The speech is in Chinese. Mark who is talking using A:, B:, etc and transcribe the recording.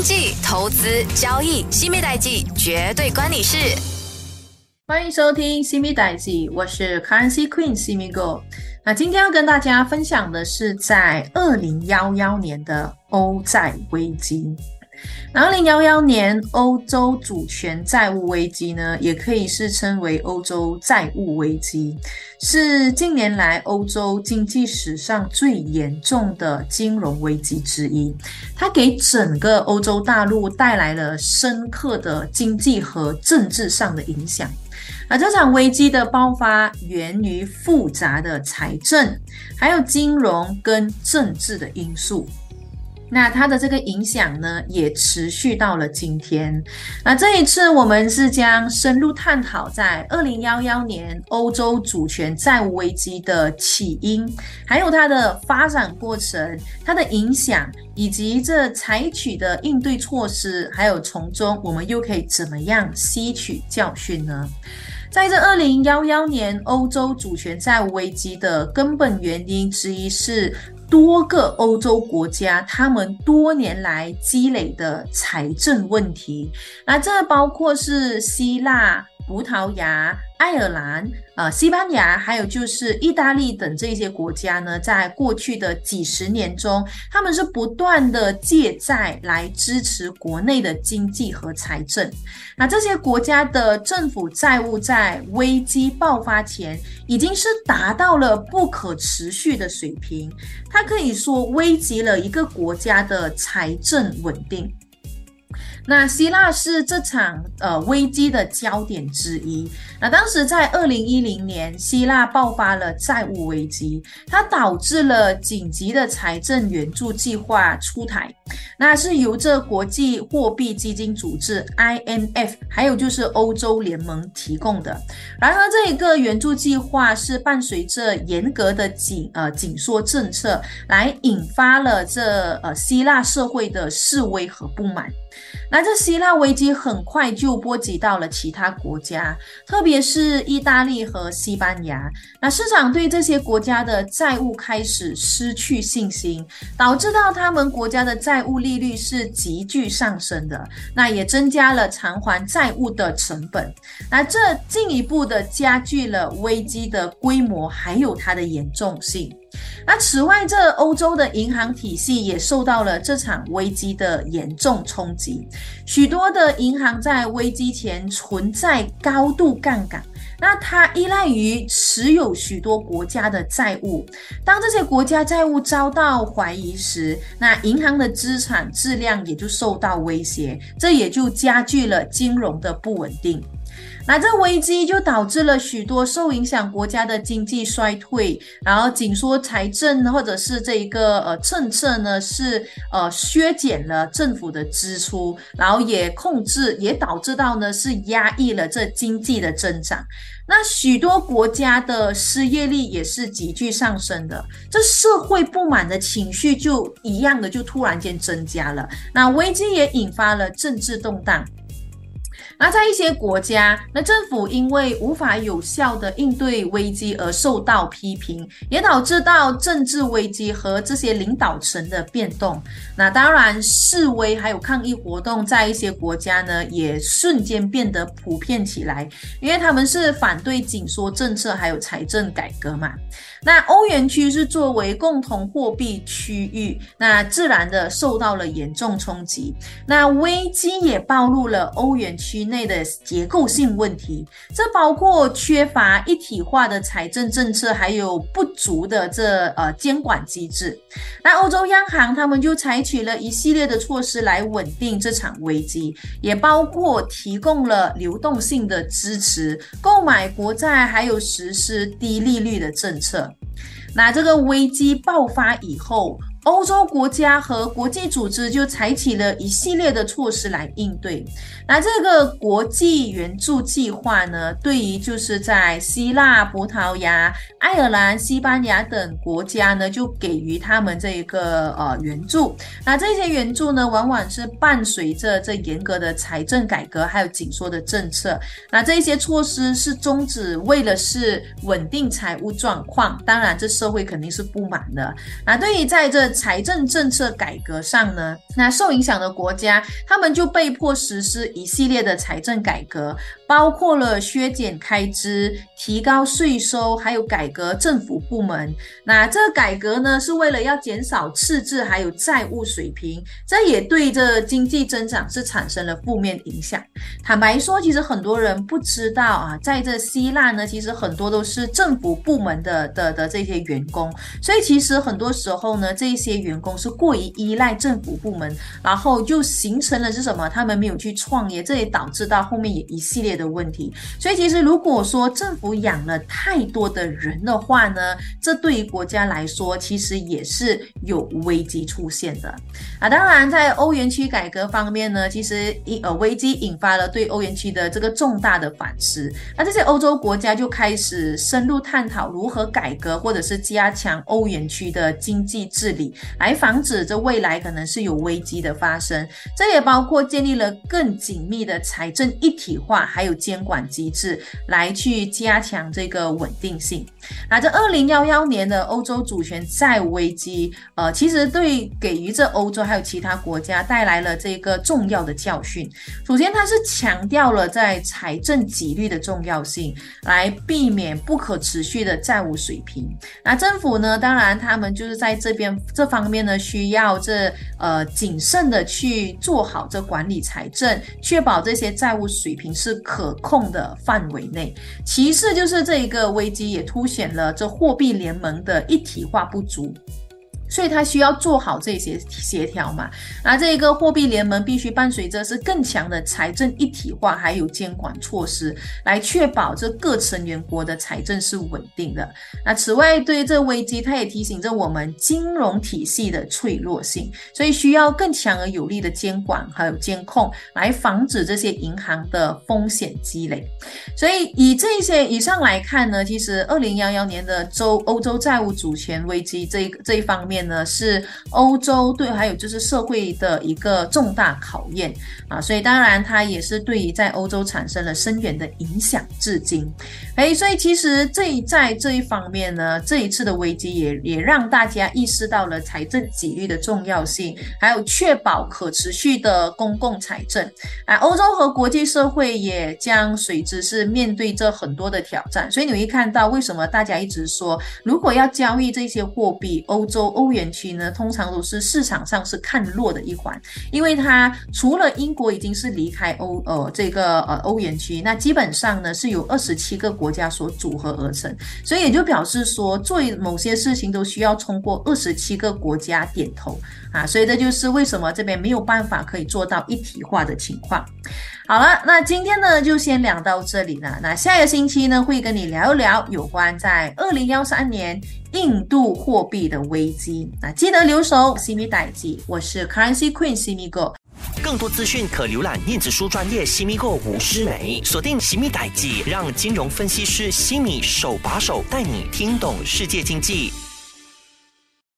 A: 经济、投资、交易，西米代记绝对关你事。
B: 欢迎收听西米代记，我是 Currency Queen 西米 Go。那今天要跟大家分享的是在二零幺幺年的欧债危机。二零幺幺年欧洲主权债务危机呢，也可以是称为欧洲债务危机，是近年来欧洲经济史上最严重的金融危机之一。它给整个欧洲大陆带来了深刻的经济和政治上的影响。而这场危机的爆发源于复杂的财政、还有金融跟政治的因素。那它的这个影响呢，也持续到了今天。那这一次，我们是将深入探讨在二零幺幺年欧洲主权债务危机的起因，还有它的发展过程、它的影响，以及这采取的应对措施，还有从中我们又可以怎么样吸取教训呢？在这二零幺幺年欧洲主权债务危机的根本原因之一是。多个欧洲国家，他们多年来积累的财政问题，那这包括是希腊。葡萄牙、爱尔兰、呃、西班牙，还有就是意大利等这些国家呢，在过去的几十年中，他们是不断的借债来支持国内的经济和财政。那这些国家的政府债务在危机爆发前，已经是达到了不可持续的水平，它可以说危及了一个国家的财政稳定。那希腊是这场呃危机的焦点之一。那当时在二零一零年，希腊爆发了债务危机，它导致了紧急的财政援助计划出台。那是由这国际货币基金组织 IMF，还有就是欧洲联盟提供的。然而，这一个援助计划是伴随着严格的紧呃紧缩政策，来引发了这呃希腊社会的示威和不满。那这希腊危机很快就波及到了其他国家，特别是意大利和西班牙。那市场对这些国家的债务开始失去信心，导致到他们国家的债务利率是急剧上升的。那也增加了偿还债务的成本。那这进一步的加剧了危机的规模，还有它的严重性。那此外，这欧洲的银行体系也受到了这场危机的严重冲击。许多的银行在危机前存在高度杠杆，那它依赖于持有许多国家的债务。当这些国家债务遭到怀疑时，那银行的资产质量也就受到威胁，这也就加剧了金融的不稳定。那这危机就导致了许多受影响国家的经济衰退，然后紧缩财政或者是这一个呃政策呢是呃削减了政府的支出，然后也控制也导致到呢是压抑了这经济的增长。那许多国家的失业率也是急剧上升的，这社会不满的情绪就一样的就突然间增加了。那危机也引发了政治动荡。那在一些国家，那政府因为无法有效的应对危机而受到批评，也导致到政治危机和这些领导层的变动。那当然，示威还有抗议活动在一些国家呢，也瞬间变得普遍起来，因为他们是反对紧缩政策还有财政改革嘛。那欧元区是作为共同货币区域，那自然的受到了严重冲击。那危机也暴露了欧元区内的结构性问题，这包括缺乏一体化的财政政策，还有不足的这呃监管机制。那欧洲央行他们就采取了一系列的措施来稳定这场危机，也包括提供了流动性的支持、购买国债，还有实施低利率的政策。那这个危机爆发以后。欧洲国家和国际组织就采取了一系列的措施来应对。那这个国际援助计划呢，对于就是在希腊、葡萄牙、爱尔兰、西班牙等国家呢，就给予他们这一个呃援助。那这些援助呢，往往是伴随着这严格的财政改革，还有紧缩的政策。那这些措施是宗旨为了是稳定财务状况。当然，这社会肯定是不满的。那对于在这财政政策改革上呢，那受影响的国家他们就被迫实施一系列的财政改革，包括了削减开支、提高税收，还有改革政府部门。那这改革呢，是为了要减少赤字还有债务水平，这也对这经济增长是产生了负面影响。坦白说，其实很多人不知道啊，在这希腊呢，其实很多都是政府部门的的的这些员工，所以其实很多时候呢，这些员工是过于依赖政府部门，然后就形成了是什么？他们没有去创业，这也导致到后面也一系列的问题。所以其实如果说政府养了太多的人的话呢，这对于国家来说，其实也是有危机出现的啊。当然，在欧元区改革方面呢，其实一呃危机引发了对欧元区的这个重大的反思。那这些欧洲国家就开始深入探讨如何改革或者是加强欧元区的经济治理，来防止这未来可能是有危机的发生。这也包括建立了更紧密的财政一体化，还有监管机制，来去加强这个稳定性。那这二零幺幺年的欧洲主权债务危机，呃，其实对给予这欧洲还有其他国家带来了这个重要的教训。首先，它是强调了在财政纪律的重要性，来避免不可持续的债务水平。那政府呢，当然他们就是在这边这方面呢，需要这呃谨慎的去做好这管理财政，确保这些债务水平是可控的范围内。其次，就是这一个危机也凸显了这货币联盟的一体化不足。所以它需要做好这些协调嘛？那这个货币联盟必须伴随着是更强的财政一体化，还有监管措施，来确保这各成员国的财政是稳定的。那此外，对于这危机，它也提醒着我们金融体系的脆弱性，所以需要更强而有力的监管还有监控，来防止这些银行的风险积累。所以以这些以上来看呢，其实二零幺幺年的洲欧洲债务主权危机这一这一方面。呢是欧洲对，还有就是社会的一个重大考验啊，所以当然它也是对于在欧洲产生了深远的影响，至今。哎，所以其实这一在这一方面呢，这一次的危机也也让大家意识到了财政纪律的重要性，还有确保可持续的公共财政啊。欧洲和国际社会也将随之是面对着很多的挑战，所以你会看到为什么大家一直说，如果要交易这些货币，欧洲欧。欧元区呢，通常都是市场上是看弱的一环，因为它除了英国已经是离开欧呃这个呃欧元区，那基本上呢是由二十七个国家所组合而成，所以也就表示说做某些事情都需要通过二十七个国家点头啊，所以这就是为什么这边没有办法可以做到一体化的情况。好了，那今天呢就先聊到这里了。那下一个星期呢会跟你聊一聊有关在二零幺三年印度货币的危机。那记得留守西米代记，我是 Currency Queen 西米哥。
C: 更多资讯可浏览电子书专业西米哥吴诗梅，锁定西米代记，让金融分析师西米手把手带你听懂世界经济。